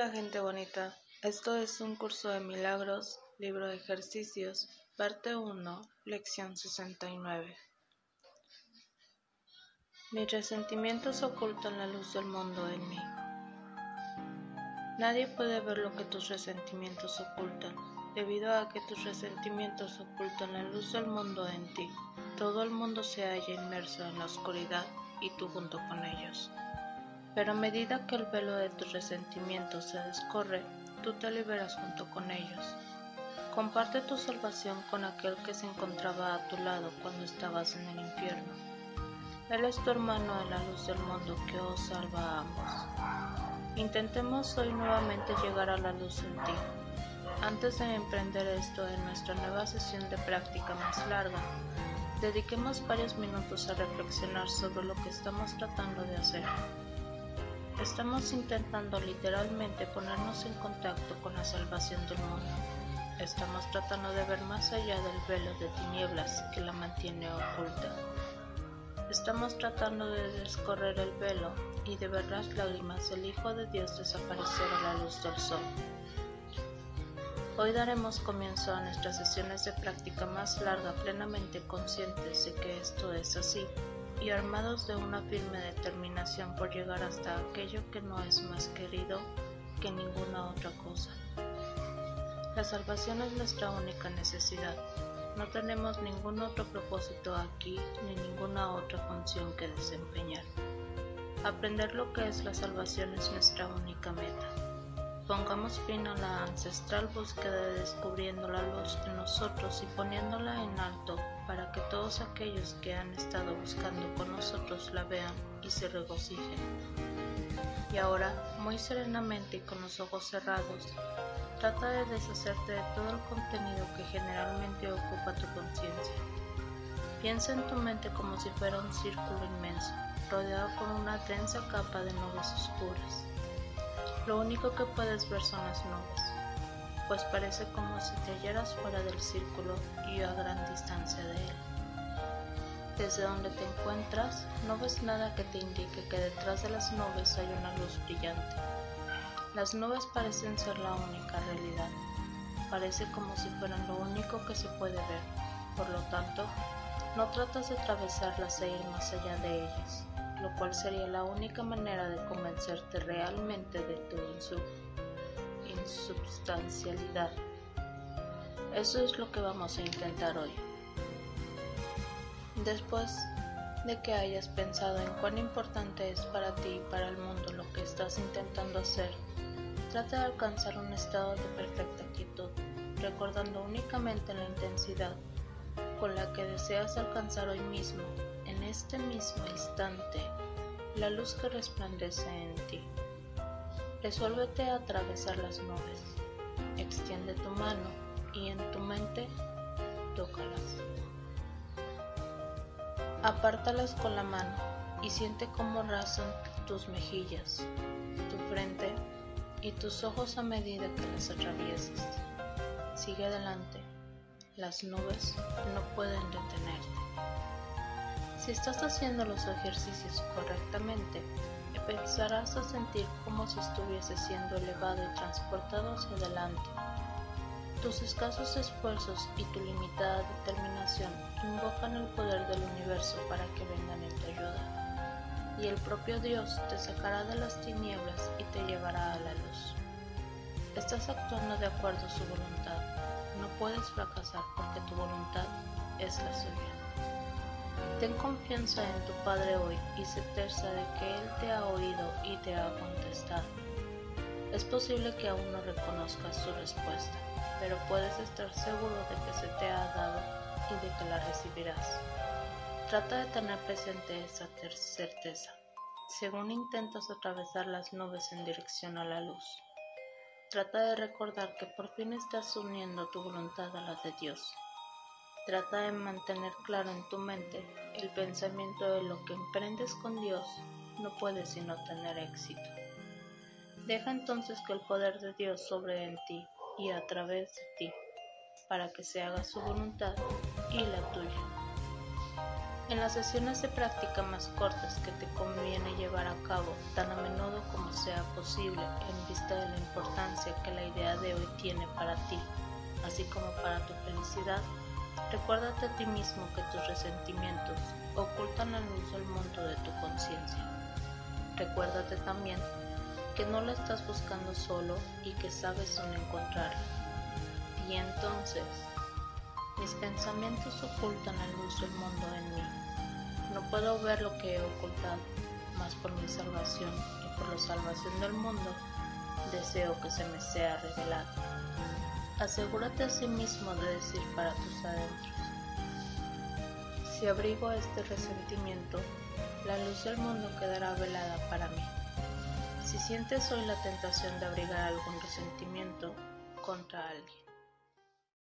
Hola gente bonita, esto es un curso de milagros, libro de ejercicios, parte 1, lección 69. Mis resentimientos ocultan la luz del mundo en mí. Nadie puede ver lo que tus resentimientos ocultan, debido a que tus resentimientos ocultan la luz del mundo en ti. Todo el mundo se halla inmerso en la oscuridad y tú junto con ellos. Pero a medida que el velo de tus resentimientos se descorre, tú te liberas junto con ellos. Comparte tu salvación con aquel que se encontraba a tu lado cuando estabas en el infierno. Él es tu hermano en la luz del mundo que os salva a ambos. Intentemos hoy nuevamente llegar a la luz en ti. Antes de emprender esto en nuestra nueva sesión de práctica más larga, dediquemos varios minutos a reflexionar sobre lo que estamos tratando de hacer. Estamos intentando literalmente ponernos en contacto con la salvación del mundo. Estamos tratando de ver más allá del velo de tinieblas que la mantiene oculta. Estamos tratando de descorrer el velo y de ver las lágrimas del Hijo de Dios desaparecer a la luz del sol. Hoy daremos comienzo a nuestras sesiones de práctica más larga plenamente conscientes de que esto es así y armados de una firme determinación por llegar hasta aquello que no es más querido que ninguna otra cosa. La salvación es nuestra única necesidad. No tenemos ningún otro propósito aquí ni ninguna otra función que desempeñar. Aprender lo que es la salvación es nuestra única meta. Pongamos fin a la ancestral búsqueda de descubriendo la luz en nosotros y poniéndola en alto para que todos aquellos que han estado buscando con nosotros la vean y se regocijen. Y ahora, muy serenamente y con los ojos cerrados, trata de deshacerte de todo el contenido que generalmente ocupa tu conciencia. Piensa en tu mente como si fuera un círculo inmenso, rodeado con una densa capa de nubes oscuras. Lo único que puedes ver son las nubes pues parece como si te hallaras fuera del círculo y a gran distancia de él. Desde donde te encuentras, no ves nada que te indique que detrás de las nubes hay una luz brillante. Las nubes parecen ser la única realidad. Parece como si fueran lo único que se puede ver. Por lo tanto, no tratas de atravesarlas e ir más allá de ellas, lo cual sería la única manera de convencerte realmente de tu insubstancialidad. Eso es lo que vamos a intentar hoy. Después de que hayas pensado en cuán importante es para ti y para el mundo lo que estás intentando hacer, trata de alcanzar un estado de perfecta quietud, recordando únicamente la intensidad con la que deseas alcanzar hoy mismo, este mismo instante, la luz que resplandece en ti. Resuélvete a atravesar las nubes. Extiende tu mano y en tu mente tócalas. Apártalas con la mano y siente cómo rasan tus mejillas, tu frente y tus ojos a medida que las atraviesas. Sigue adelante. Las nubes no pueden detenerte. Si estás haciendo los ejercicios correctamente, empezarás a sentir como si estuviese siendo elevado y transportado hacia adelante. Tus escasos esfuerzos y tu limitada determinación invocan el poder del universo para que vengan en tu ayuda, y el propio Dios te sacará de las tinieblas y te llevará a la luz. Estás actuando de acuerdo a su voluntad. No puedes fracasar porque tu voluntad es la suya. Ten confianza en tu Padre hoy y certeza de que Él te ha oído y te ha contestado. Es posible que aún no reconozcas su respuesta, pero puedes estar seguro de que se te ha dado y de que la recibirás. Trata de tener presente esa certeza, según intentas atravesar las nubes en dirección a la luz. Trata de recordar que por fin estás uniendo tu voluntad a la de Dios Trata de mantener claro en tu mente el pensamiento de lo que emprendes con Dios no puede sino tener éxito. Deja entonces que el poder de Dios sobre en ti y a través de ti, para que se haga su voluntad y la tuya. En las sesiones de práctica más cortas que te conviene llevar a cabo tan a menudo como sea posible en vista de la importancia que la idea de hoy tiene para ti, así como para tu felicidad, recuérdate a ti mismo que tus resentimientos ocultan la luz del mundo de tu conciencia. Recuérdate también que no la estás buscando solo y que sabes dónde encontrarla. Y entonces, mis pensamientos ocultan la luz del mundo en mí. No puedo ver lo que he ocultado, mas por mi salvación y por la salvación del mundo, deseo que se me sea revelado. Asegúrate a sí de decir para tus adentros. Si abrigo este resentimiento, la luz del mundo quedará velada para mí. Si sientes hoy la tentación de abrigar algún resentimiento contra alguien,